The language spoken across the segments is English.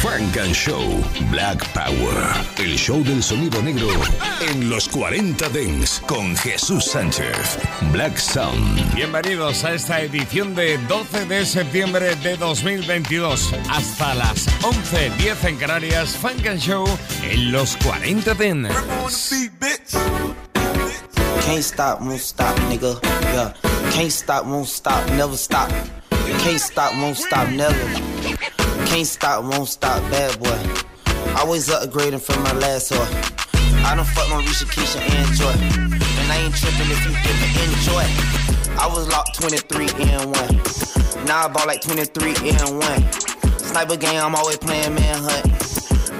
Frank and Show Black Power. El show del sonido negro en los 40 Dents con Jesús Sánchez. Black Sound. Bienvenidos a esta edición de 12 de septiembre de 2022. Hasta las 11.10 en Canarias, Frank and Show en los 40 Dents. Can't stop, won't stop, nigga. Yeah. Can't stop, won't stop, never stop. Can't stop, won't stop, never. Can't stop, won't stop, bad boy. Always upgrading from my last whore. I don't fuck my Risha, Keisha, and Joy. And I ain't tripping if you didn't enjoy. I was locked 23 and 1. Now I bought like 23 and 1. Sniper game, I'm always playing manhunt.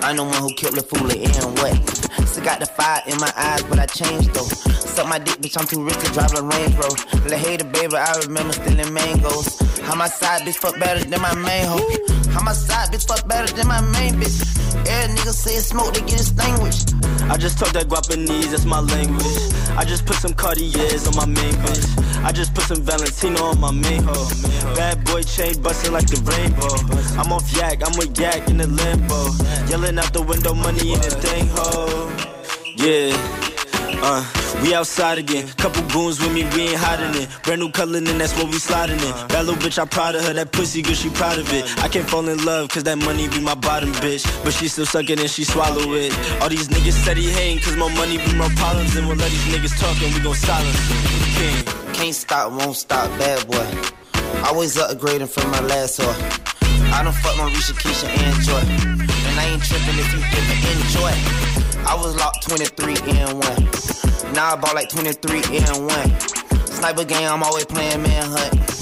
I'm the one who killed the fool and what? Still got the fire in my eyes, but I changed though. Suck my dick, bitch, I'm too rich to drive a Range Rover. Let hater, baby, I remember stealing mangoes. How my side bitch fuck better than my main hoe. How my side bitch fuck better than my main bitch. Every nigga say it's smoke, they get extinguished. I just talk that Guapanese, that's my language. I just put some Cartiers on my main bitch. I just put some Valentino on my main hoe. Bad boy chain busting like the rainbow. I'm off yak, I'm with yak in the limbo. Yelling out the window, money in the thing hoe. Yeah. Uh, we outside again. Couple goons with me, we ain't hiding it. Brand new color, and that's what we sliding in. That little bitch, I proud of her. That pussy good, she proud of it. I can't fall in love, cause that money be my bottom bitch. But she still suck it and she swallow it. All these niggas steady hating, cause my money be my problems. And we'll let these niggas talk and we gon' silence. King. Can't stop, won't stop, bad boy. Always upgrading from my last whore. I don't fuck my Risha, Keisha, and Joy. I ain't tripping if you didn't enjoy. I was locked 23 and 1. Now I bought like 23 and 1. Sniper game, I'm always playing manhunt.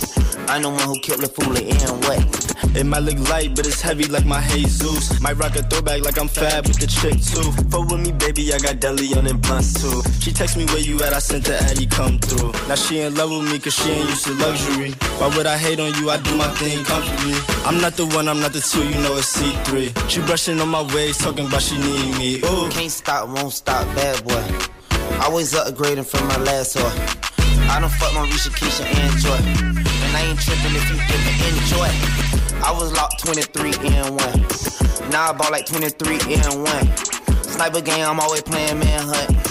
I know one who killed the fool and what? It might look light, but it's heavy like my Jesus. Might rock a throwback like I'm fab with the chick too. Fuck with me, baby, I got deli on and blunts too. She text me where you at, I sent the Addy come through. Now she in love with me cause she ain't used to luxury. Why would I hate on you? I do my thing comfortably. I'm not the one, I'm not the two, you know it's C3. She brushing on my waist, talking about she need me. Ooh. Can't stop, won't stop, bad boy. Always upgrading from my last whore. I don't fuck my Risha, Keisha, and Joy. And I ain't tripping if you didn't enjoy. I was locked 23 and 1. Now I bought like 23 and 1. Sniper game, I'm always playing manhunt.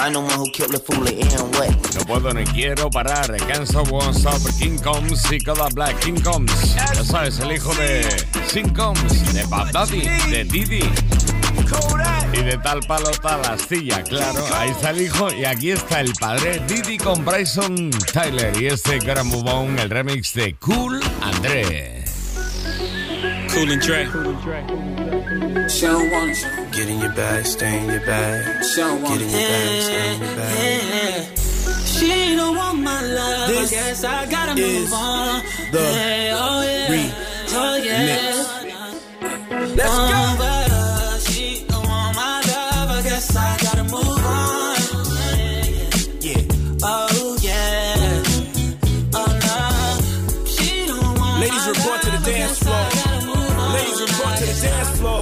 I know one who killed the fool and what. No puedo ni quiero parar. Canso Won't Stop King Combs y Kodak Black King Combs. Ya sabes, el hijo de King Combs, de Bad Daddy, de Diddy. Y de tal palo tal astilla, claro. Ahí está el hijo y aquí está el padre Didi con Bryson Tyler. Y este Gotta Move On, el remix de Cool André. Cool and Dre. Get in your bag, stay in your bag. Get in your bag, stay in your bag. She don't want my love. This I guess I gotta is move on. the yeah, oh yeah. oh yeah. Let's Uh, go. Ladies my report to the dance floor. gotta move on. Ladies report to the dance floor.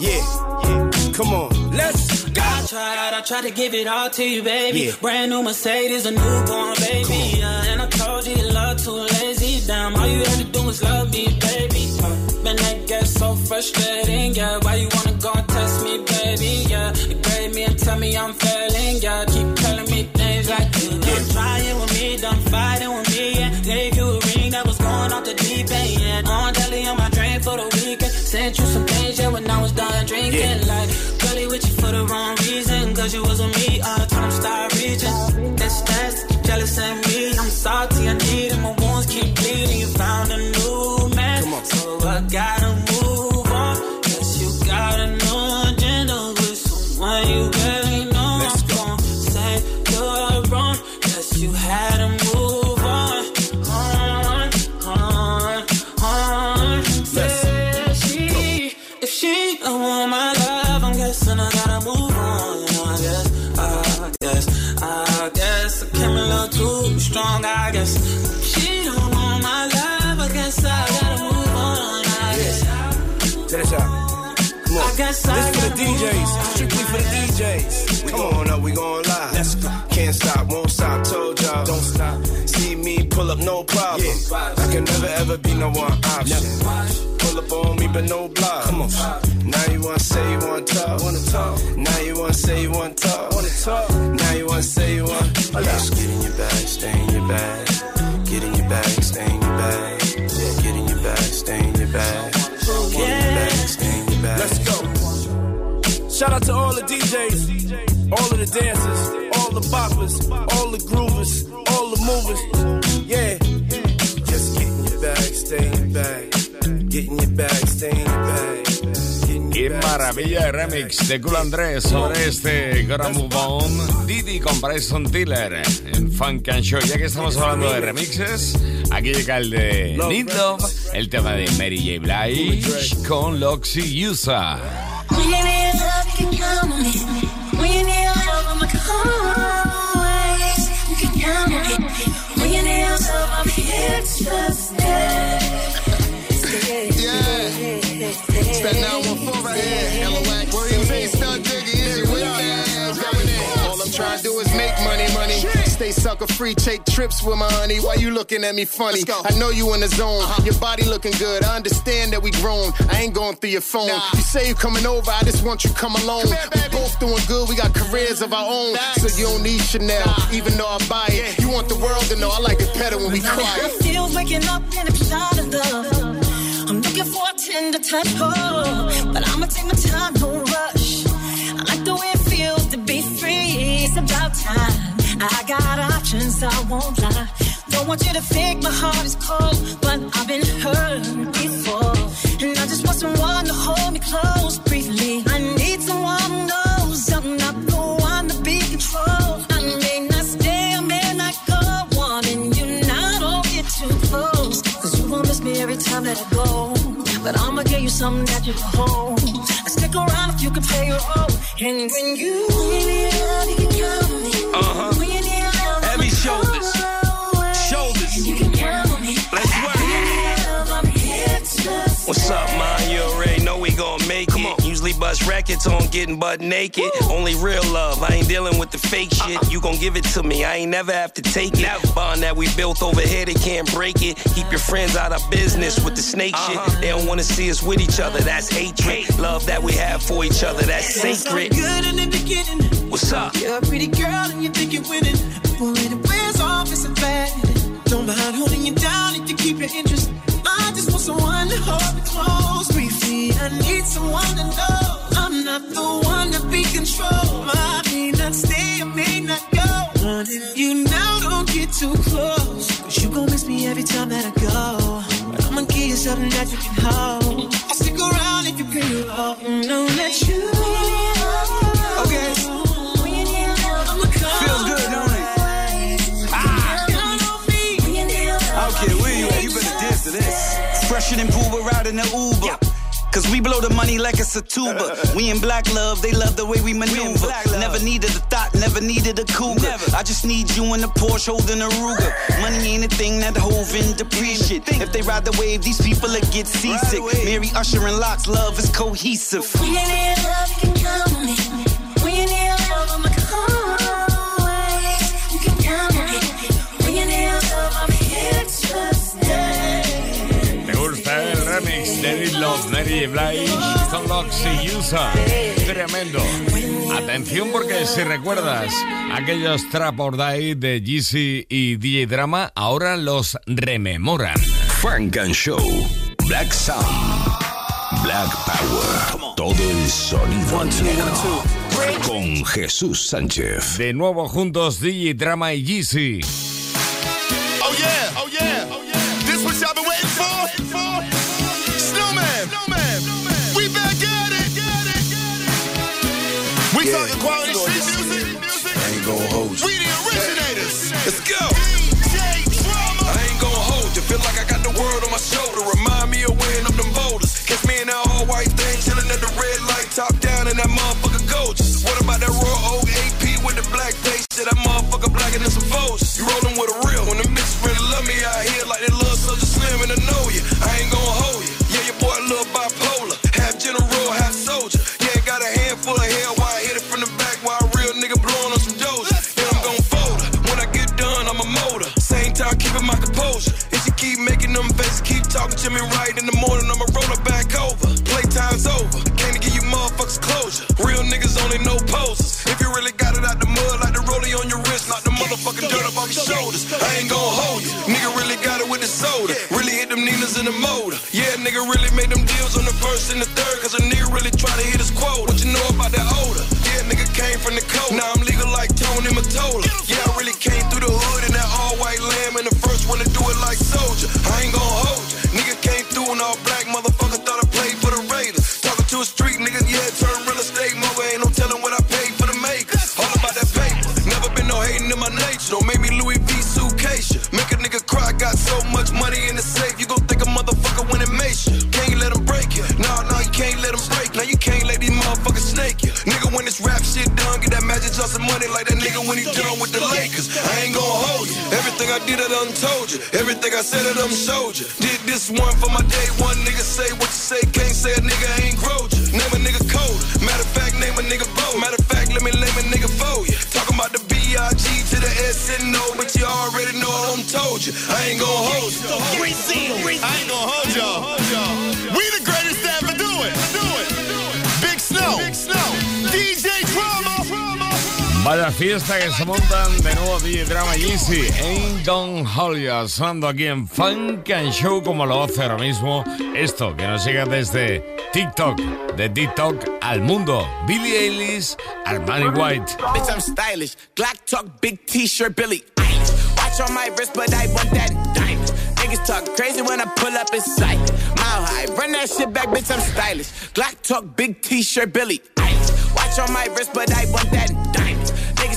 Yeah. yeah. Come on. Let's go. I tried, I tried to give it all to you, baby. Yeah. Brand new Mercedes, a newborn baby. Yeah, and I told you love too lazy. Damn, all you had to do was love me, baby. Uh, man, that gets so frustrating. Yeah, why you wanna go and test me, baby? Yeah, you grade me and tell me I'm failing. Yeah, keep telling me things like you done trying with me, done fighting with me. On deli on my drain for the weekend. Sent you some things, yeah, when I was done drinking. Yeah. Like, girlie with you for the wrong reason. Cause you was with me, all the time start reaching. That's that's jealous of me. I'm salty, This for the DJs, strictly for the DJs. We going up, we going live. Let's go. Can't stop, won't stop, told y'all. Don't stop. See me pull up, no problem. Yeah. I can never ever be no one option. Pull up on me, but no block. Come on. Now you wanna say you want talk. Wanna talk? Now you wanna say you want talk. Wanna talk? Now you wanna say you wanna. Just get in your bag, stay in your bag. Get in your bag, stay in your bag. Shout out to all the DJs, all of the dancers, all the boppers, all the groovers, all the movers. Yeah. Just get in your bag, stay in your bag. Get in your bag, stay in your bag. Get in Qué maravilla de remix de Cool Andrés sobre este Gotta Move On. Didi con Bryson Tiller en Funk and Show. Ya que estamos hablando de remixes, aquí llega el de Love, el tema de Mary J. Blige con Loxy. When you need love, come always. You can count on me. When you need love, I'm here to stay. Yeah, it's that 914 right here. LOAC. Sucker free, take trips with my honey. Why you looking at me funny? I know you in the zone. Uh-huh. Your body looking good. I understand that we grown. I ain't going through your phone. You say you coming over, I just want you come alone. we both doing good. We got careers of our own. So you don't need Chanel, even though I buy it. You want the world to know I like it better when we I quiet. feel waking up in a shot of love. I'm looking for a tender touch, oh, but I'ma take my time, no rush. I like the way it feels to be free. It's about time. I got options, I won't lie. Don't want you to think my heart is cold, but I've been hurt before. And I just want someone to hold me close briefly. I need someone who knows I'm not the one to be controlled. I may not stay, I may not go. Wanting you now, don't get too close. Cause you won't miss me every time that I go. But I'ma give you something that you can hold. I stick around if you can play your role. And when you need love, you can bust records on getting butt naked. Only real love. I ain't dealing with the fake shit. You gon' give it to me. I ain't never have to take it. Bond that we built over here, they can't break it. Keep your friends out of business with the snake shit. Uh-huh. They don't wanna see us with each other. That's hatred. Love that we have for each other. That's sacred. Good in the beginning. What's up? You're a pretty girl and you think you're winning. When it wears off, it's a bad. Don't mind holding you down if you keep your interest. I just want someone to hold me close briefly. I need someone to know I'm not the one to be controlled. I may not stay, I may not go. Wanting you now, don't get too close. Cause you gon' miss me every time that I go. But I'ma give you something that you can hold. I'll stick around if you play you. Okay. I'ma come Feels good, don't it? Ah. I care where you at, you better dance to this. Fresher than Booba riding the Uber. Cause we blow the money like it's a tuba. We in black love, they love the way we maneuver. Never needed a thought, never needed a cougar. I just need you in the Porsche holding a Ruger. Money ain't a thing that hove in depreciate. If they ride the wave, these people will get seasick. Mary Usher and Locks, love is cohesive. When you need love, you can count Need Love, Mary. Blige con Loxy Usa? Tremendo. Atención porque si recuerdas aquellos Trap or Die de Jeezy y DJ Drama, ahora los rememoran. Funk and Show. Black Sound. Black Power. Todo el sonido negro. Con Jesús Sánchez. De nuevo juntos DJ Drama y Jeezy. When he done with the Lakers. I ain't gon' hold you. Everything I did, I done told you. Everything I said, I done showed you. Did this one for my day one. Nigga say what you say, can't say a nigga ain't growed you. Name a nigga code. Matter of fact, name a nigga bold. Matter of fact, let me name a nigga you. Talking about the B-I-G to the S-N-O, but you already know I done told you. I ain't gon' hold you. I ain't gonna hold y'all. We the greatest ever Vaya fiesta que se montan de nuevo DJ Drama y Easy. Ain't Gonna Hold Ya, sonando aquí en Funk and Show como lo hace ahora mismo esto que nos llega desde TikTok, de TikTok al mundo. Billie Eilish, Armani White. Bitch, I'm stylish. Glock talk, big t-shirt, Billy Eilish. Watch on my wrist, but I want that diamond. Niggas talk crazy when I pull up in sight. Mile high, run that shit back, bitch, I'm stylish. Glock talk, big t-shirt, Billy Eilish. Watch on my wrist, but I want that diamond.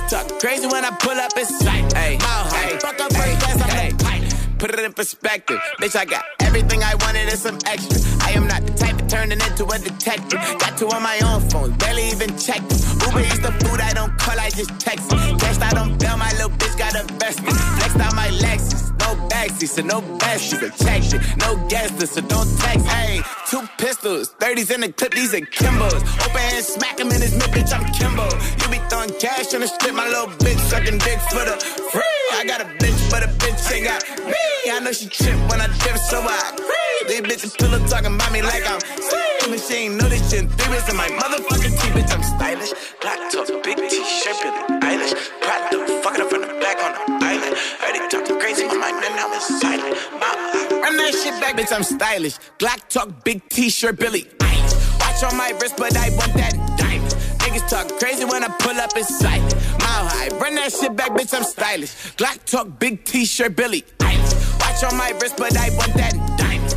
Talk crazy when I pull up in sight. Mile high, fuck up first class, I'm. Put it in perspective. Bitch, I got everything I wanted and some extra. I am not the type turning into a detective. Got two on my own phone, barely even check them. Uber eats the food I don't call, I just text. Cashed out on bail, my little bitch got a invested. Flexed out my Lexus, no backseat, so no bestie. So check it, no guesses, so don't text. Hey, two pistols, 30s in the clip, these are Kimbos. Open hand, smack him in his mid, bitch, I'm Kimbo. You be throwing cash on the strip, my little bitch sucking dick for the free. I got a bitch, but a bitch ain't got me. I know she trip when I drip, so I agree. These bitches pillow talking about me like I'm And she ain't know this shit three in my motherfucking teeth, bitch, I'm stylish. Black top, big t-shirt, Billie Eilish. Proud to fuck it up from the back on the island. Heard talking crazy, my mind, and now it's silent. My- Run that shit back, bitch, I'm stylish. Glock talk, big t-shirt, Billie Eilish. Watch on my wrist, but I want that diamond. Niggas talk crazy when I pull up in sight. Mile high, run that shit back, bitch, I'm stylish. Glock talk, big t-shirt, Billie Eilish. Watch on my wrist, but I want that diamond.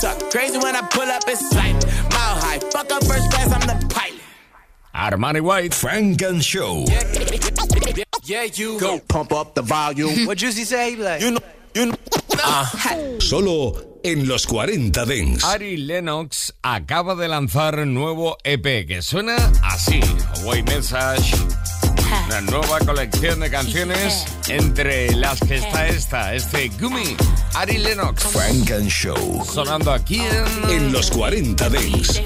Talk crazy when I pull up in sight. Mile high, fuck up first class, I'm the pilot. Armani White. Frank and Show. Yeah, you go pump up the volume. what Juicy say? Like, you know, you know. Solo en los 40 Dents. Ari Lennox acaba de lanzar nuevo EP que suena así. Away Message. Una nueva colección de canciones entre las que está esta, este Gumi. Ari Lennox. Frank and Show. Sonando aquí en... En los 40 Dents.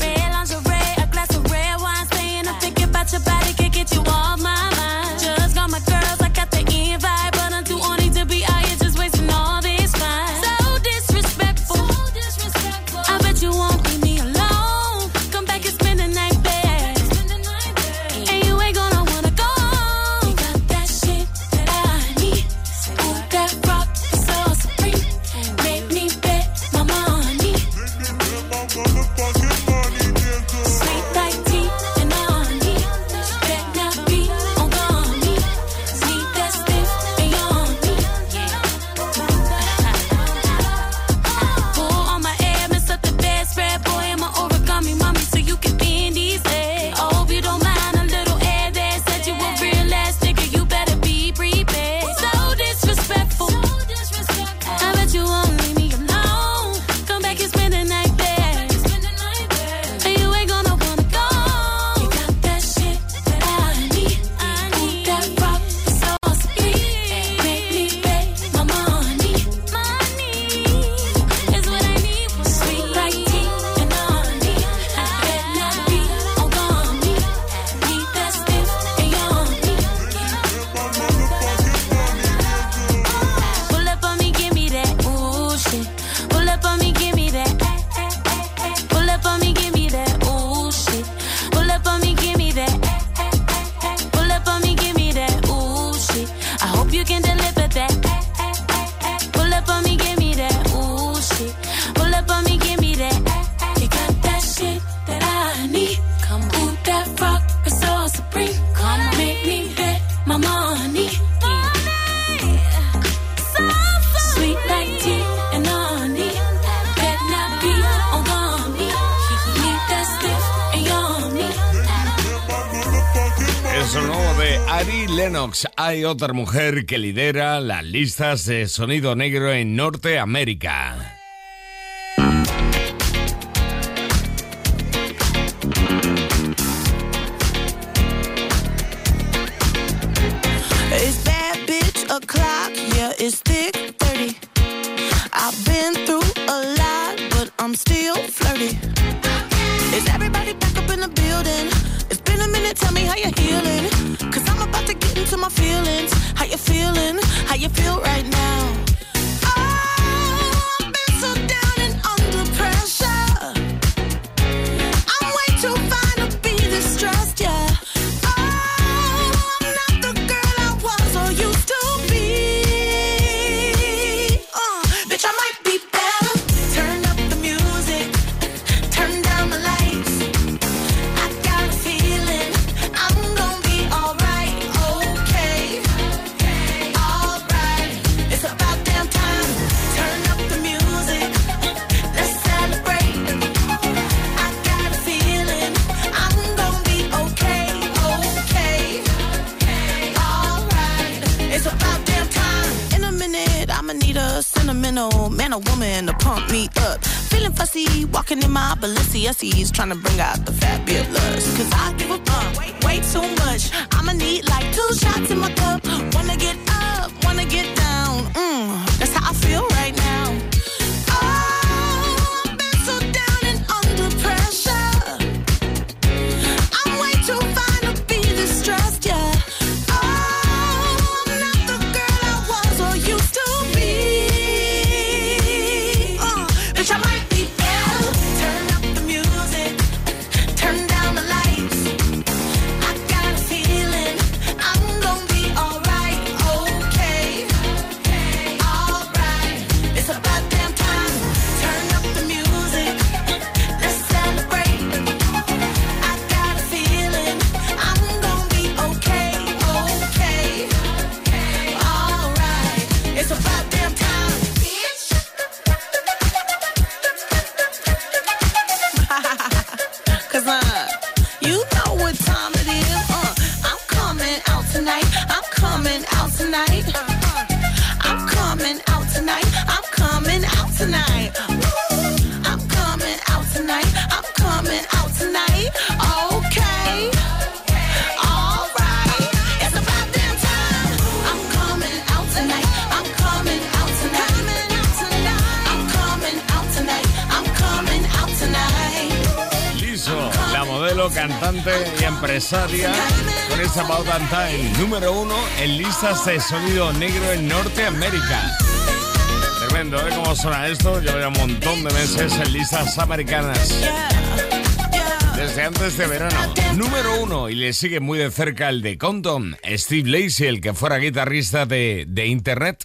hay otra mujer que lidera las listas de sonido negro en Norteamérica. He's trying to bring out the cantante y empresaria, con esta About Time, número uno en listas de sonido negro en Norteamérica. Tremendo, ¿eh? ¿Cómo suena esto? Lleva ya un montón de meses en listas americanas. Desde antes de verano. Número uno, y le sigue muy de cerca el de Compton, Steve Lacey, el que fuera guitarrista de, de Internet.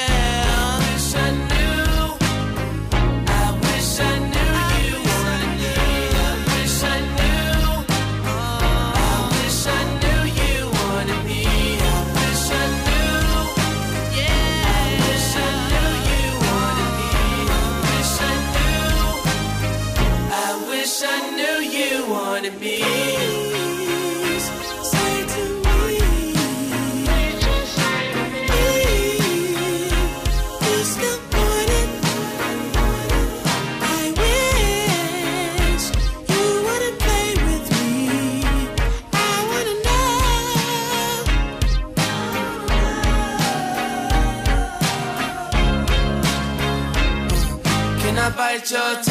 your time.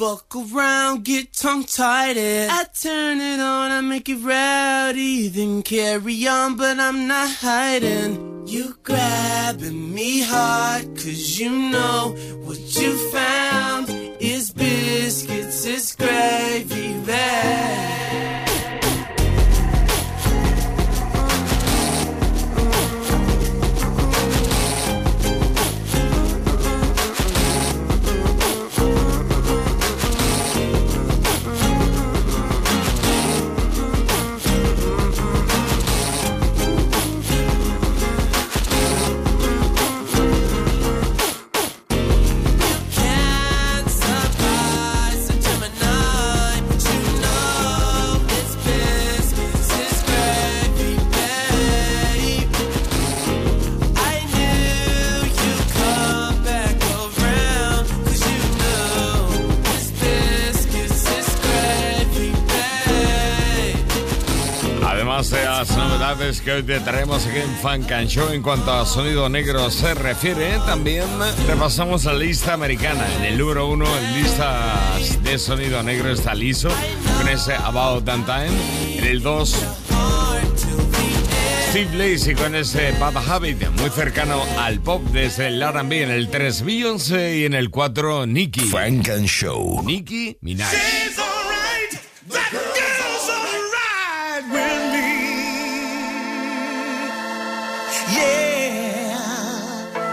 Fuck around, get tongue-tied. I turn it on, I make it rowdy, then carry on, but I'm not hiding. You grabbing me hard, cause you know what you found is biscuits, is gravy bag. Novedades que hoy te traemos aquí en Funk and Show en cuanto a sonido negro se refiere, también repasamos la lista americana. En el número uno, en listas de sonido negro está liso, con ese About That Time. En el 2, Steve Lacey con ese Bad Habit, muy cercano al pop desde el R&B. En el 3, Beyoncé y en el 4, Nicki. Funk and Show. Nicki Minaj.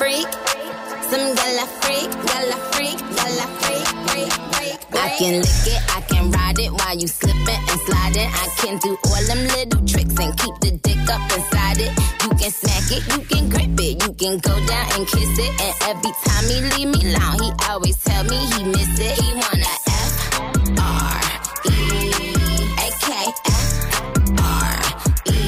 freak, freak. Some gala freak, gala freak, gala freak, freak, freak. I can lick it, I can ride it while you slipping and sliding. I can do all them little tricks and keep the dick up inside it. You can smack it, you can grip it, you can go down and kiss it. And every time he leave me alone, he always tell me he miss it. He wanna F R E A K F R E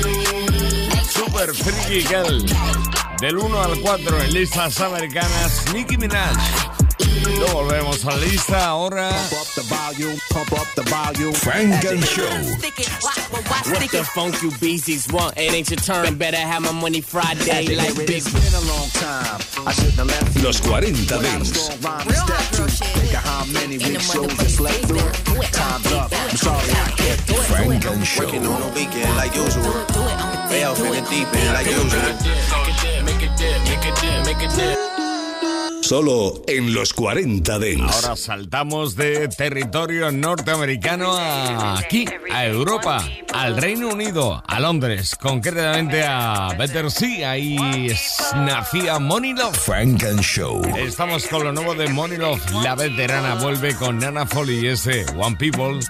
A K Super. Del 1 al 4 en listas americanas, Nicki Minaj. Lo volvemos a la lista ahora. Frank and Show. What the funk you beasties want? It ain't your turn. Better have my money Friday like big. been a long time. I shouldn't have left you. Los 40 Dents. Think of how many big shows I slept through. Time's up. I'm sorry I kept you. Frank and Show. Working on the weekend like usual. Way off in the deep end like usual. Solo en los 40 Dents. Ahora saltamos de territorio norteamericano a aquí, a Europa, al Reino Unido, a Londres, concretamente a Battersea. Ahí es- nacía Money Love. Frank and Show. Estamos con lo nuevo de Money Love. La veterana vuelve con Nana Foley y ese One People.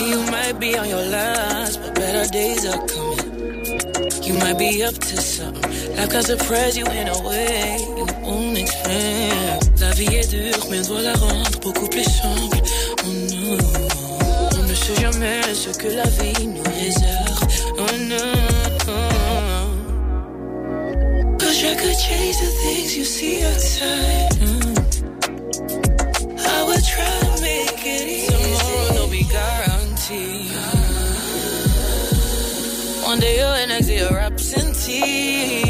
You might be on your last, but better days are coming. You might be up to something. Life can surprise you in a way you won't expect. La vie est dure, mais on doit la rendre beaucoup plus simple. Oh non, on ne sait jamais ce que la vie nous réserve. Oh non. Cause you could chase the things you see outside. One day you're an exit or absentee.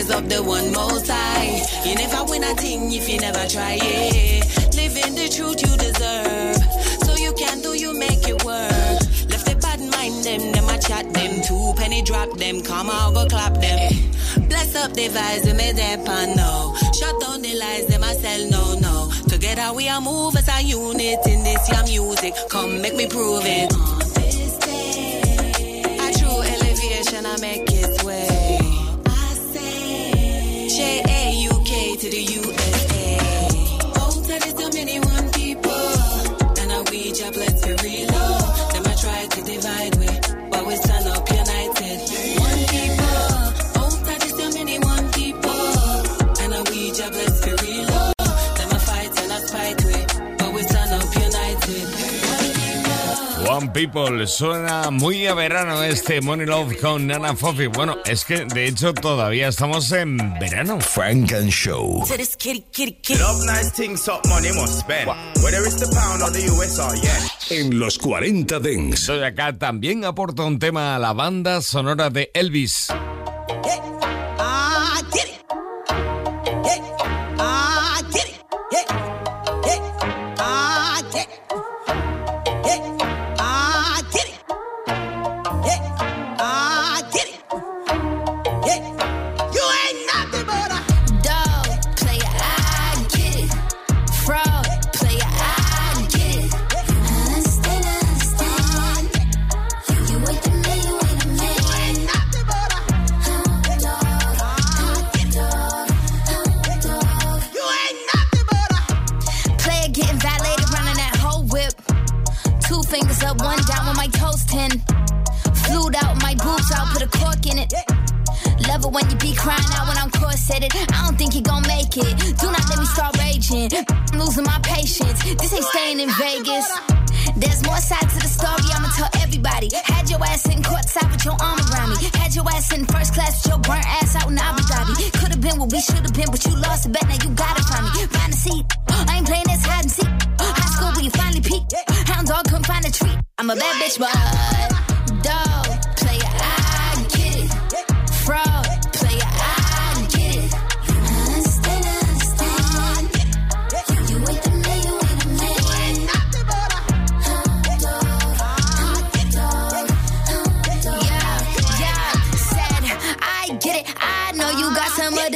Praise up the one most high. You never win a thing if you never try it. Living the truth you deserve. So you can do, you make it work. Left the bad mind them, them a chat them. Two penny drop them, come go clap them. Bless up the vibes, we made them pan no. Shut down the lies, them I sell no, no. Together we are move as a unit in this your music. Come make me prove it. To the people. Suena muy a verano este Money Love con Nana Fofi. Bueno, es que de hecho todavía estamos en verano. Frank and Show. To this kitty, kitty, kitty. Love nice things, up money must spend. Whether it's the pound or the US or yen. En los 40 Dents. Soy acá también aporta un tema a la banda sonora de Elvis. With your burnt ass out in Abu Dhabi. Could've been what we should've been, but you lost the bet, now you gotta find me. Find a seat. I ain't playing this hide and seek. High school you finally peak. Hound dog couldn't find a treat. I'm a bad bitch, but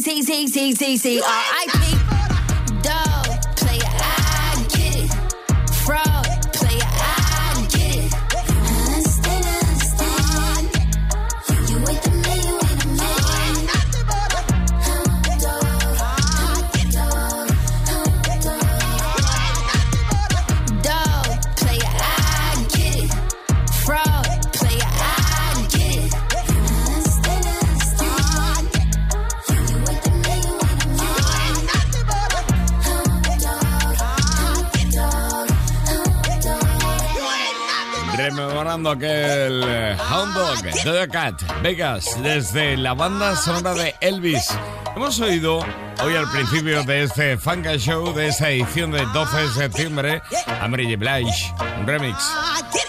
Z, Z, Z, Z, Z, Z, Z, R.I.P. Dog, dog. Rememorando aquel eh, Hound Dog, Doja Cat, Vegas, desde la banda sonora de Elvis. Hemos oído hoy al principio de este Funka Show, de esa edición del 12 de septiembre, a Mary J. Blige, un remix.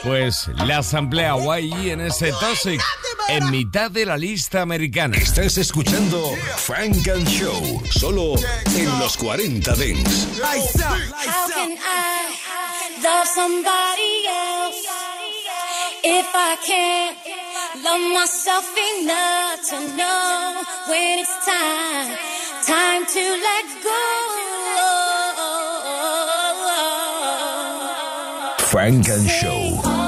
Pues la asamblea YE en ese Toxic, en mitad de la lista americana. Estás escuchando Frank and Show, solo en los 40 Dents. Love somebody else if I can't love myself enough to know when it's time, time to let go? Funk and Show.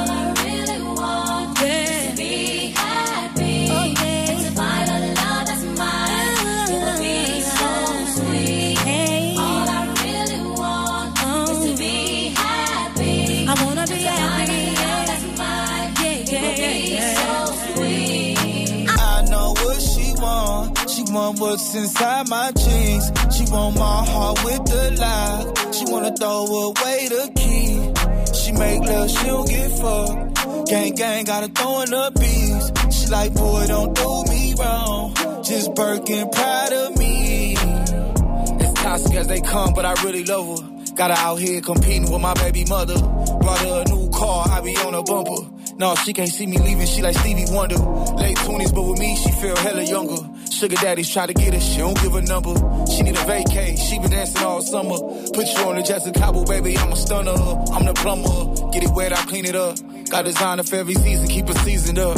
What's inside my jeans. She want my heart with the lock. She wanna throw away the key. She make love, she don't get fucked. Gang gang, gotta throw in the beats. She like, boy, don't do me wrong. Just Birkin, proud of me. As toxic as they come, but I really love her. Got her out here competing with my baby mother. Brought her a new car, I be on a bumper. No, she can't see me leaving, she like Stevie Wonder. Late 20s, but with me, she feel hella younger. Sugar daddies try to get her, she don't give a number. She need a vacay, she been dancing all summer. Put you on the Jessica Cabo, baby, I'm a stunner. I'm the plumber, get it wet, I clean it up. Got designer for every season, keep it seasoned up.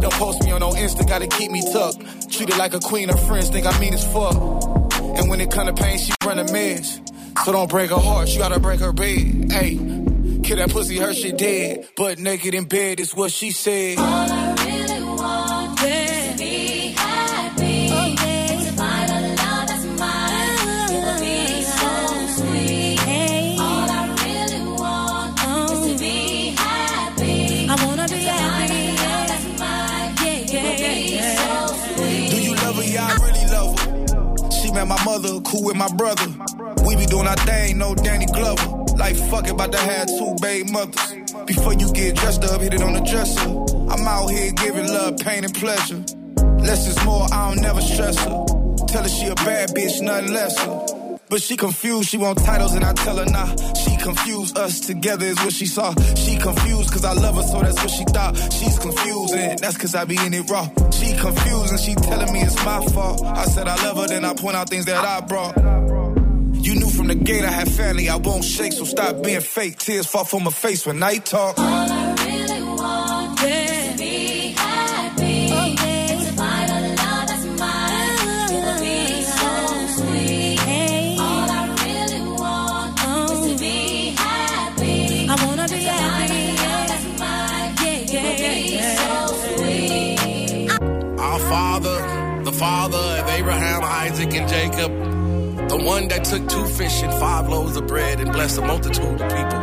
Don't post me on no Insta, gotta keep me tucked. Treat her like a queen, her friends think I mean as fuck. And when it come to pain, she run a mess. So don't break her heart, you gotta break her bed. Hey, kill that pussy, her shit dead. But naked in bed is what she said. Met cool with my brother. We be doing our thing, no Danny Glover. Like fuck about to have two baby mothers. Before you get dressed up, hit it on the dresser. I'm out here giving love, pain, and pleasure. Less is more, I don't never stress her. Tell her she a bad bitch, nothing lesser. But she confused, she want titles and I tell her nah. She confused, us together is what she saw. She confused cause I love her, so that's what she thought. She's confused and that's cause I be in it raw. She confused and she telling me it's my fault. I said I love her, then I point out things that I brought. You knew from the gate I had family, I won't shake, so stop being fake. Tears fall from my face when I talk. One that took two fish and five loaves of bread and blessed a multitude of people.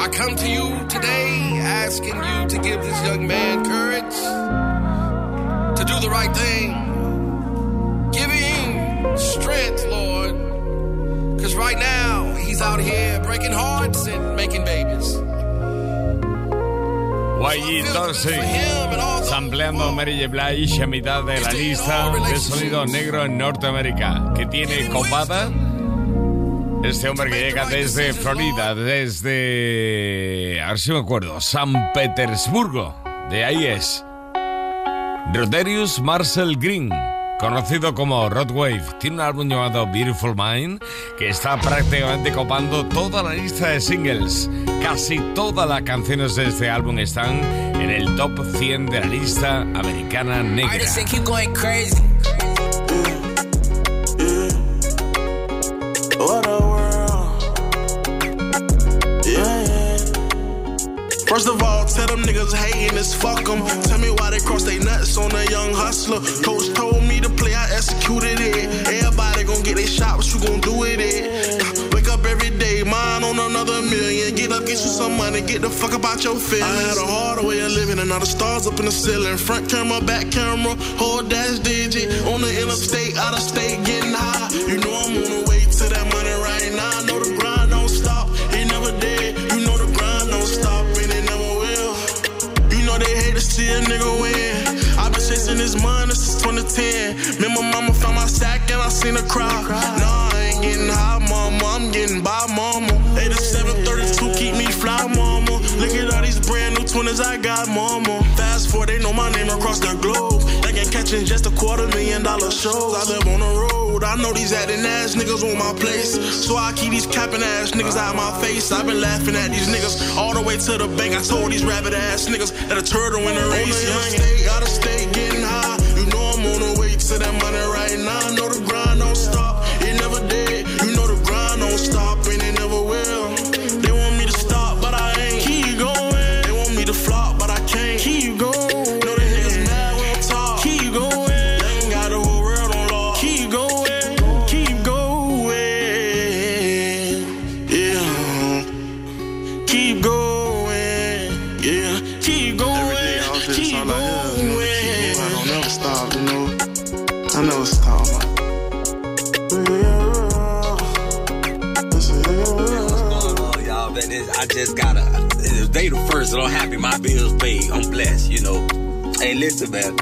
I come to you today asking you to give this young man courage to do the right thing. Give him strength, Lord. Because right now, he's out here breaking hearts and making babies. YG Dorsey, sampleando Mary J. Blige a mitad de la lista de sonido negro en Norteamérica, que tiene copada este hombre que llega desde Florida, desde, a ver si me acuerdo, San Petersburgo, de ahí es Roderius Marcel Green conocido como Rod Wave, tiene un álbum llamado Beautiful Mind que está prácticamente copando toda la lista de singles. Casi todas las canciones de este álbum están en el top 100 de la lista americana negra. What a world. Yeah, yeah. First of all, tell them niggas hating is fuck them. Tell me why they cross they nuts on a young hustler. Coach told me I executed it. Eh. Everybody gon' get their shot, what you gon' do with it? Eh. Wake up every day, mine on another million. Get up, get you some money, get the fuck about your feelings. I had a harder way of living, and now the stars up in the ceiling. Front camera, back camera, whole dash digit. On the interstate, out of state, getting high. You know I'm on the way to that money right now. I know the grind don't stop, it never did. You know the grind don't stop, and it never will. You know they hate to see a nigga win. I've been chasing this money since 2010. Me and my mama found my sack and I seen her cry. Nah, I ain't getting high, mama. I'm getting by, mama. 8732 keep me fly, mama. Look at all these brand new 20s I got, mama. Fast forward, they know my name across the globe. They can catching just a quarter million dollar shows. I live on the road. I know these acting ass niggas want my place. So I keep these capping ass niggas out of my face. I've been laughing at these niggas all the way to the bank. I told these rabbit ass niggas that a turtle in the race. Young state, out of state, getting high. To that money right now. I know the grind so I'm happy my bills paid. I'm blessed, you know. Hey, listen, man.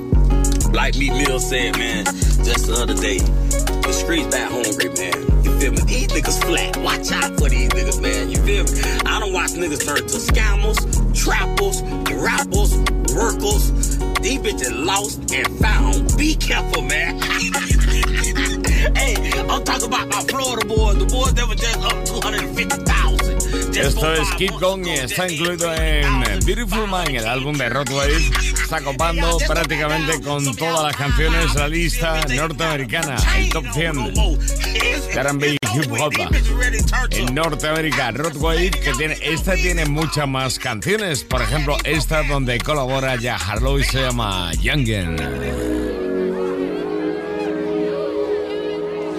Like Meat Mill said, man, just the other day, the streets back hungry, man. You feel me? These niggas flat. Watch out for these niggas, man. You feel me? I don't watch niggas turn to scammers, trappers, rappers, workers. These bitches lost and found. Be careful, man. hey, I'm talking about my Florida boys, the boys that were just up 250,000. Esto es Keep Going y está incluido en Beautiful Mind, el álbum de Rod Wave. Está copando prácticamente con todas las canciones la lista norteamericana, el top 100 de R&B hip hop en Norteamérica. Rod Wave, que tiene, esta tiene muchas más canciones. Por ejemplo, esta donde colabora ya Harlow y se llama Youngin.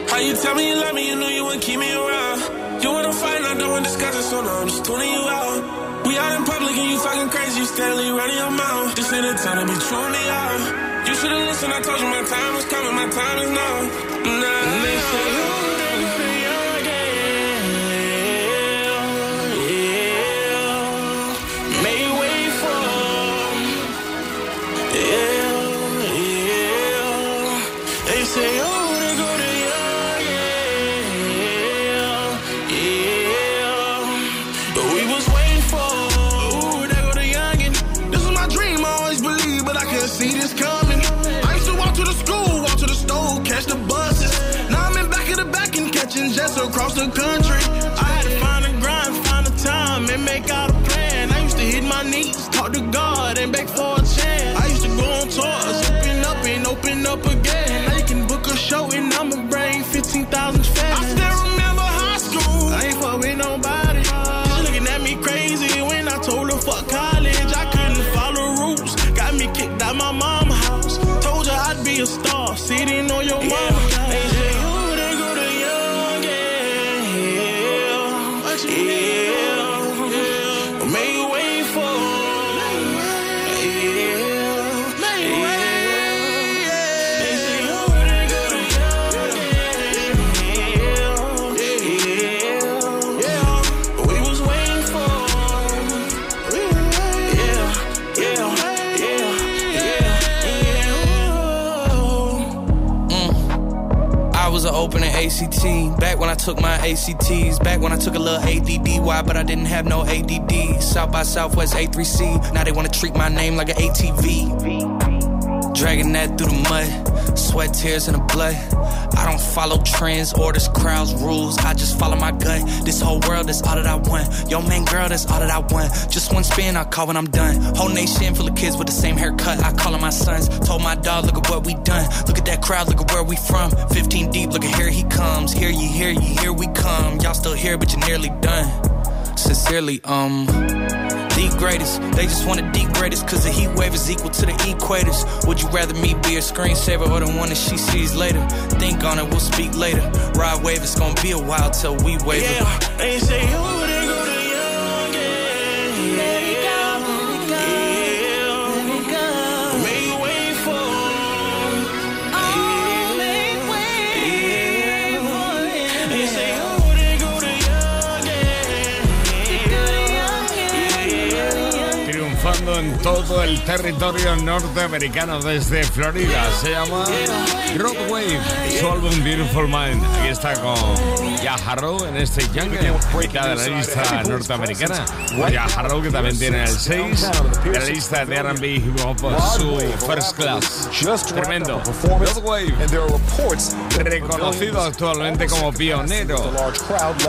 How you tell me you love me, you know you wouldn't keep me around. You wanna fight, I don't want to discuss it, so no, I'm just tuning you out. We out in public and you talking crazy, you steadily running your mouth. This ain't the time to be me out. You should've listened, I told you my time was coming, my time is now. Nah. The country. 18. Back when I took my ACTs. Back when I took a little ADDY, but I didn't have no ADD. South by Southwest A3C. Now they wanna treat my name like an ATV. Dragging that through the mud. Sweat, tears, and the blood. I don't follow trends, orders, crowds, rules. I just follow my gut. This whole world is all that I want. Yo, man, girl, that's all that I want. Just one spin, I call when I'm done. Whole nation full of kids with the same haircut. I call them my sons. Told my dog, look at what we done. Look at that crowd, look at where we from. 15 deep, look at here he comes. Here you, here you, here we come. Y'all still here, but you're nearly done. Sincerely, um. The greatest, they just want to degrade us cause the heat wave is equal to the equators. Would you rather me be a screensaver or the one that she sees later? Think on it, we'll speak later. Ride wave, it's gonna be a while till we wave it. Yeah, they say who they go todo el territorio norteamericano desde Florida. Se llama Rock Wave, su álbum Beautiful Mind. Aquí está con Ya Harrow en este Jungle, mitad de la lista norteamericana. Ya Harrow, que también tiene el 6 de la lista de RB Hip Hop, su First Class. Tremendo. Rock Wave, reconocido actualmente como pionero,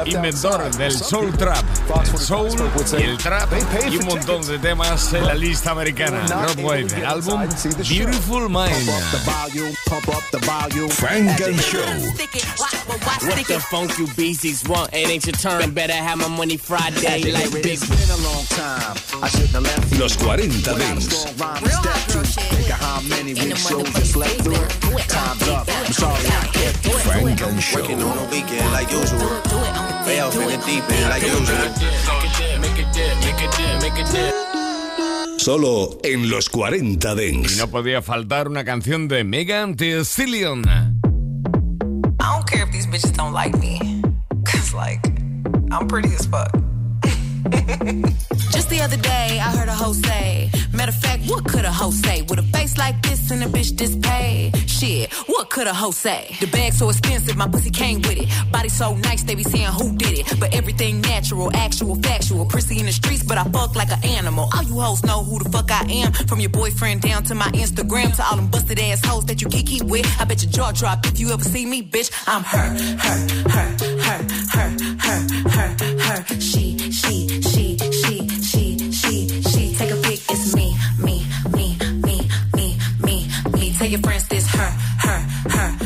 inventor del Soul Trap, el Soul y el Trap y un montón de temas en la lista americana. Rock Wave, el álbum Beautiful Mind. Frank and Show. What the funk you beasties want? It ain't your turn. Better have my money Friday like big. Los 40 Dents. Frank and Show. Working on a weekend like usual. Way off in the deep end like usual. Solo en los 40 Y Dents. no podía faltar una canción de Megan Thee Stallion. I don't care if these bitches don't like me. Cause like, I'm pretty as fuck. Just the other day, I heard a hoe say, Matter of fact, what could a hoe say? With a face like this and a bitch this paid? Shit, what could a hoe say? The bag so expensive, my pussy came with it. Body so nice, they be saying who did it. But everything natural, actual, factual. Prissy in the streets, but I fuck like an animal. All you hoes know who the fuck I am. From your boyfriend down to my Instagram, to all them busted ass hoes that you kiki with. I bet your jaw drop if you ever see me, bitch. I'm her, her, her, her, her, her, her. She, she, she, she, she, she, she. Take a pic, it's me, me, me, me, me, me, me. Tell your friends this her, her, her, her, her, her, her, her.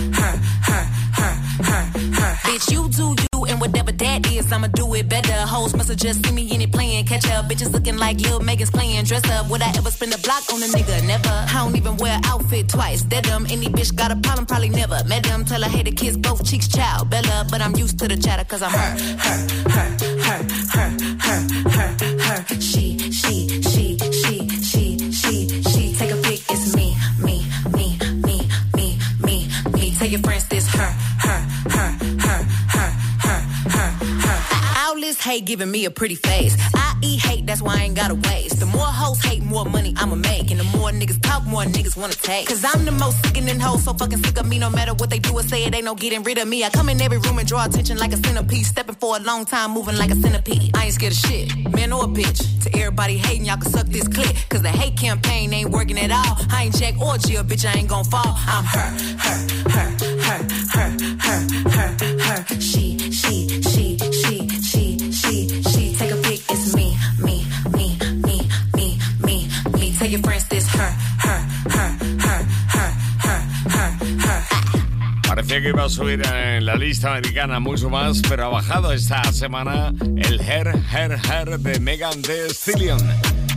Bitch, you do you and whatever that is, I'ma do it better. Hoes must have just seen me in it playing catch up. Bitches looking like Lil Megan's playing dress up. Would I ever spend a block on a nigga? Never. I don't even wear outfit twice. Dead them. Any bitch got a problem, probably never. Met them, tell her, hey, the kiss both cheeks, child. Bella, but I'm used to the chatter, cause I'm her, her, her, her, her, her, her, her. She, she, she, she, she, she, she. Take a pic, it's me, me, me, me, me, me, me. Tell your friends this hate giving me a pretty face. I eat hate, that's why I ain't gotta waste. The more hoes hate, more money I'ma make. And the more niggas talk, more niggas wanna take. Cause I'm the most sickening hoe, so fucking sick of me. No matter what they do or say, it ain't no getting rid of me. I come in every room and draw attention like a centipede. Stepping for a long time, moving like a centipede. I ain't scared of shit, man or a bitch. To everybody hating, y'all can suck this clip. Cause the hate campaign ain't working at all. I ain't Jack or Jill, bitch, I ain't gon' fall. I'm her, her, her, her, her, Tell your friends this her, her, her, her. Parecía que iba a subir en la lista americana mucho más, pero ha bajado esta semana el Her, Her, Her de Megan Thee Stallion.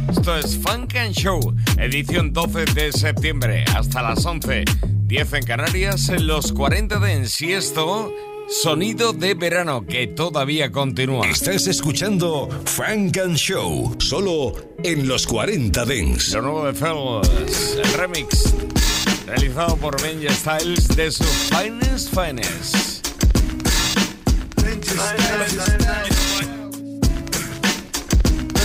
Esto es Funk and Show, edición 12 de septiembre, hasta las 11, 10 en Canarias, en los 40 de Ensiesto, sonido de verano que todavía continúa. Estás escuchando Frank and Show. Solo en los 40 Dents. Lo nuevo de Fellows, el remix, realizado por Benja Styles de su Finest Finest.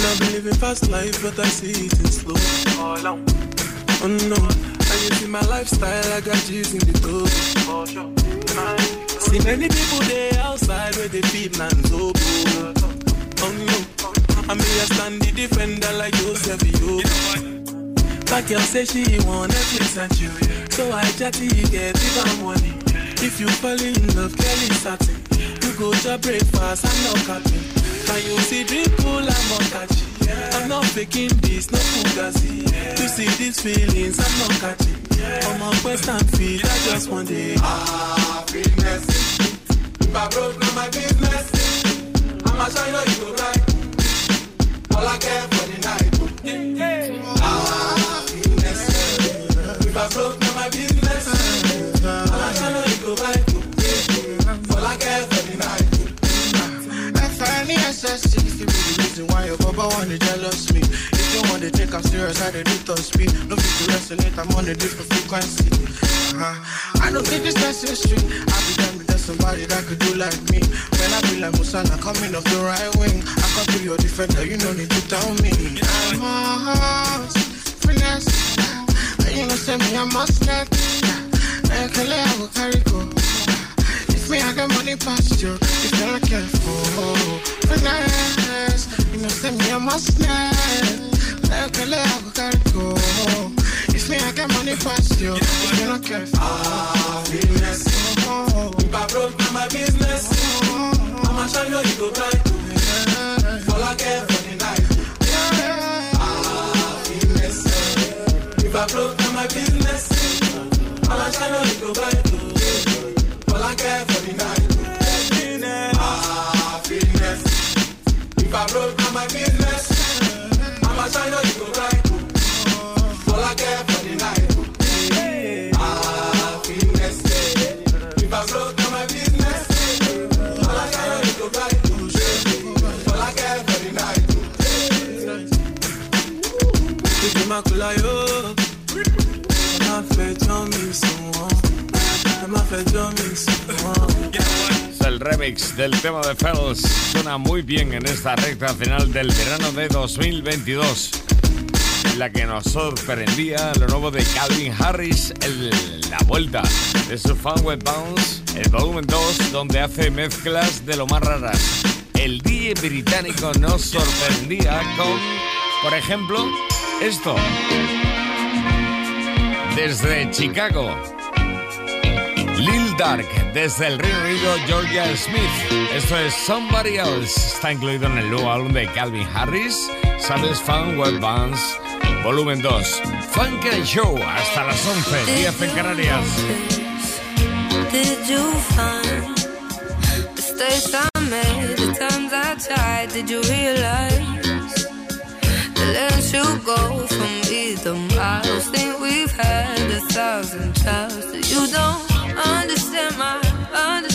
I've been living fast life, but I see it in slow. Oh no, and you see my lifestyle, I got G's in the dough. See See many people there outside where they feel man so good. Oh no, I may I stand the defender like Joseph, you. That girl say she want Netflix and chill, so I chatty get even money. If you fall in love, Kelly satin, you go to breakfast and no cutting. Can you see pull and not catching? I'm not faking this, no fugazi. You see these feelings, I'm not catching. I'm on quest and feel, I just want it. Happiness. If I broke, now my business. I'ma shine on you right. All I care for the night. Happiness. If I broke, now my business. I'ma shine on you right. All I care for the night. F-I-N-E-S-S-E If you be the reason why your baba wanna jealous me You wanna take I'm serious, I dey do top speed No fit to resonate, I'm on a different frequency uh-huh. I don't think this necessary I be done with somebody that could do like me When I be like Musana coming off the right wing I come to your defender, you no need to tell me I'm a finesse you know say me I must not I can will carry go if me, I got money past you. If you're not careful, finesse. You know, send me a must. Like a leg, I gotta go. If I broke, now my business. You go bright. All I care for night. Happiness. If I broke, my business. Go. All remix del tema de Fells. Suena muy bien en esta recta final del verano de 2022. En la que nos sorprendía lo nuevo de Calvin Harris, el- la vuelta de su Fun Web Bounce, el volumen 2, donde hace mezclas de lo más raras. El DJ británico nos sorprendía con, por ejemplo, esto. Desde Chicago, Lil Dark, desde el Reino Unido, Georgia Smith. Esto es Somebody Else. Está incluido en el nuevo álbum de Calvin Harris, Sabes Fun Web Bands, volumen 2. Funk and Show, hasta las 11, 10 en Canarias. Did you find mistakes I made, the times I tried? Did you realize the less you go from either miles? Think we've had a thousand tries that you don't understand my understand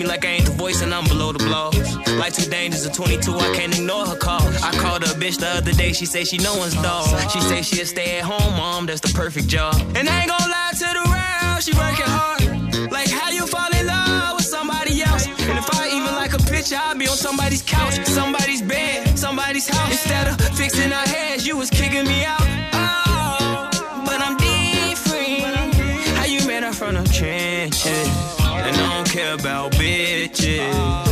me like I ain't the voice and I'm below the blows. Like two dangerous at 22, I can't ignore her call. I called her a bitch the other day, she say she no one's dog. She say she a stay at home mom, that's the perfect job. And I ain't gonna lie to the round, she working hard. Like how you fall in love with somebody else. And if I even like a picture, I'll be on somebody's couch, somebody's bed, somebody's house. Instead of fixing our heads, you was kicking me out. Oh, but I'm different. How you made her from the trenches? Care about bitches.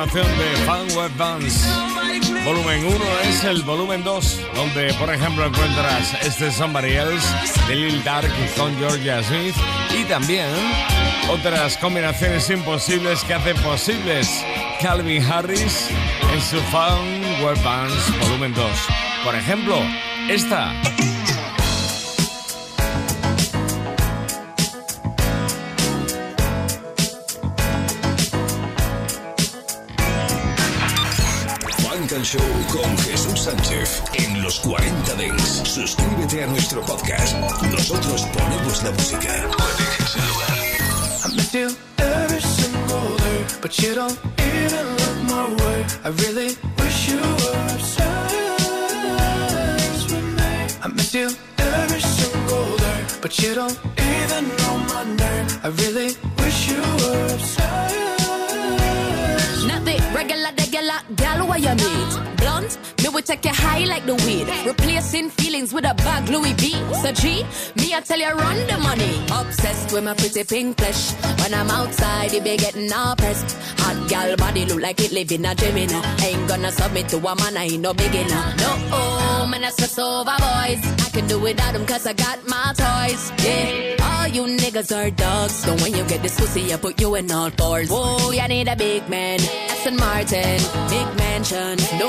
Continuación de Fan Web Dance. Volumen 1 es el volumen 2, donde por ejemplo encuentras este Somebody Else de Lil Dark con Georgia Smith y también otras combinaciones imposibles que hacen posibles Calvin Harris en su Fan Web Dance volumen 2. Por ejemplo, esta. Show con Jesús Sánchez en los 40 Dents. Suscríbete a nuestro podcast. Nosotros ponemos la música. I miss you every single day, but you don't even look my way. I really wish you were obsessed with me. I miss you every single day, but you don't even know my name. I really wish you were obsessed. Not the regular, regular gal what you. Blunt, me will take you high like the weed. Replacing feelings with a bag Louis V. So G, me I tell you run the money. Obsessed with my pretty pink flesh. When I'm outside, it be getting all pressed. Hot gal body look like it live in a Gemini. Ain't gonna submit to a man, I ain't no beginner. No, oh, man, I stress over boys. I can do without them cause I got my toys. Yeah, all you niggas are dogs. So when you get this pussy, I put you in all fours. Whoa, you need a big man. Aston Martin, big mansion, no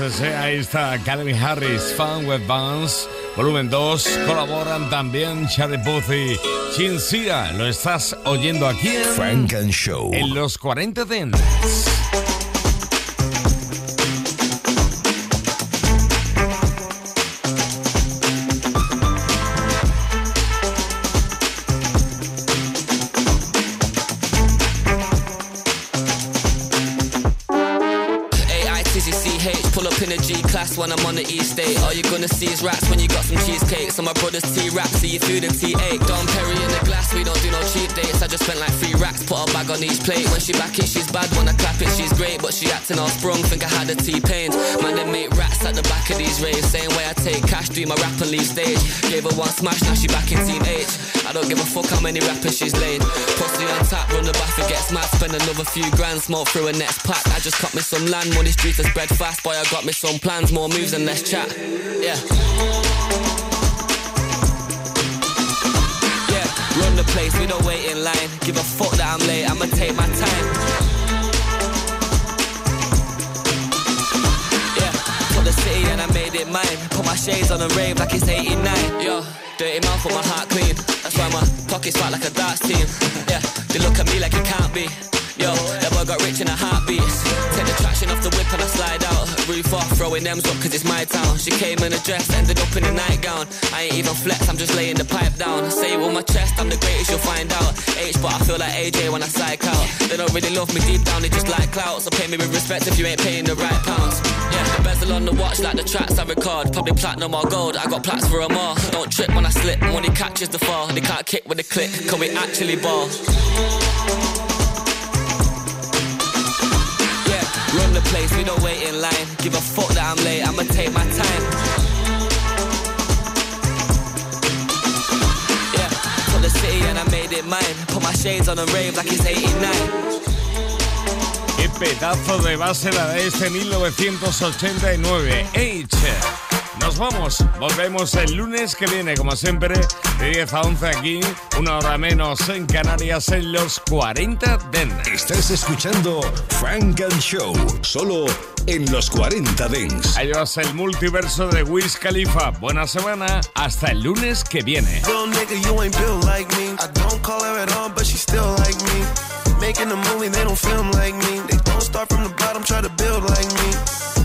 ¿Eh? ahí está Calvin Harris, Fan Web Bands, volumen 2. Colaboran también Charlie Puth y Chin Sia. Lo estás oyendo aquí en Frank and Show. En los 40 Dents. Pull up in a G-class when I'm on the East State. All you gonna see is rats when you got some cheesecake. So my brother's T-rap, see you through the T8. Don Perry in the glass, we don't do no cheap dates. I just spent like three racks, put a bag on each plate. When she back it, she's bad. When I clap it, she's great. But she acting all sprung, think I had a T-pain. Man, they make rats at the back of these raves. Same way I take cash, do my rap and leave stage. Gave her one smash, now she back in Team H. I don't give a fuck how many rappers she's laid. Pussy on tap, run the bath and get smacked. Spend another few grand, smoke through a next pack. I just cut me some land, money streets are spread fast. Boy, I got me some plans, more moves and less chat. Yeah. Yeah, run the place, we don't wait in line. Give a fuck that I'm late, I'ma take my time. the city and I made it mine. Put my shades on and rave like it's 89. Yo, dirty mouth with my heart clean. That's why my pockets fat like a darts team. Yeah, they look at me like it can't be. Yo, that boy got rich in a heartbeat. Take the traction off the whip and I slide out. Roof off, throwing them up cause it's my town. She came in a dress, ended up in a nightgown. I ain't even flex, I'm just laying the pipe down. Say it with my chest, I'm the greatest, you'll find out. H, but I feel like AJ when I psych out. They don't really love me deep down, they just like clout. So pay me with respect if you ain't paying the right pounds. Yeah, bezel on the watch like the tracks I record. Probably platinum or gold, I got plaques for 'em all. Don't trip when I slip, money catches the fall. They can't kick with a click, cause we actually ball. The place, we don't wait in line. Give a fuck that I'm late, I'ma take my time. Yeah, took the city and I made it mine. Put my shades on and rave like it's 89. Qué pedazo de base la de este 1989. H. Nos vamos, volvemos el lunes que viene, como siempre, de 10 a 11 aquí, una hora menos en Canarias en los 40 Dents. Estás escuchando Frank and Show, solo en los 40 Dents. Ahí vas el multiverso de Wiz Khalifa. Buena semana, hasta el lunes que viene. Making a movie, they don't film like me. They don't start from the bottom, try to build like me.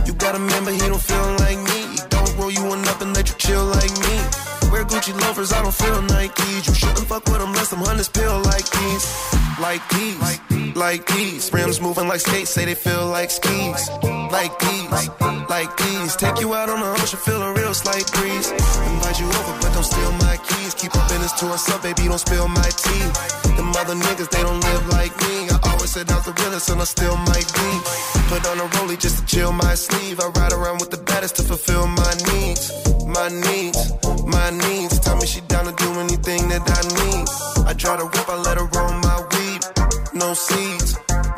You got a man, but he don't feel like me. Chill like me. Wear Gucci loafers, I don't feel Nikes. You shouldn't fuck with them unless them hunters peel like these. Like these, like these. Rims moving like skates, say they feel like skis. Like these, like these. Take you out on the ocean, feel a real slight breeze. Invite you over, but don't steal my keys. Keep up business to us up, baby, don't spill my tea. Them other niggas, they don't live like me. I said I was the realest, and I still might be. Put on a rollie just to chill my sleeve. I ride around with the baddest to fulfill my needs. My needs, my needs. Tell me she down to do anything that I need. I try to rip, I let her roll my weed. No seeds.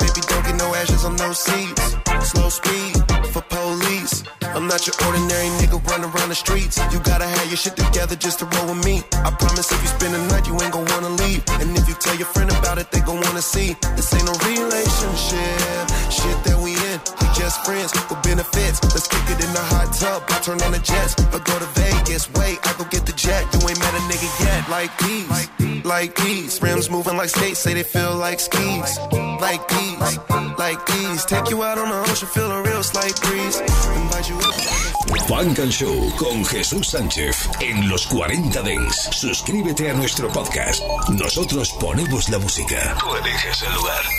Baby, don't get no ashes on no seeds. Slow speed for police. I'm not your ordinary nigga running around the streets. You gotta have your shit together just to roll with me. I promise if you spend the night, you ain't gon' wanna leave. And if you tell your friend about it, they gon' wanna see. This ain't no relationship. Shit that we just friends with benefits. Let's kick it in the hot tub. I turn on the jets. I go to Vegas. Wait, I go get the jet. You ain't met a nigga yet. Like these, like these. Rims moving like skates, say they feel like skis. Like these, like these. Take you out on the ocean, feel a real slight breeze. Invite you Funk and Show con Jesús Sánchez en los 40 Dance. Suscríbete a nuestro podcast. Nosotros ponemos la música. Tú eliges el lugar.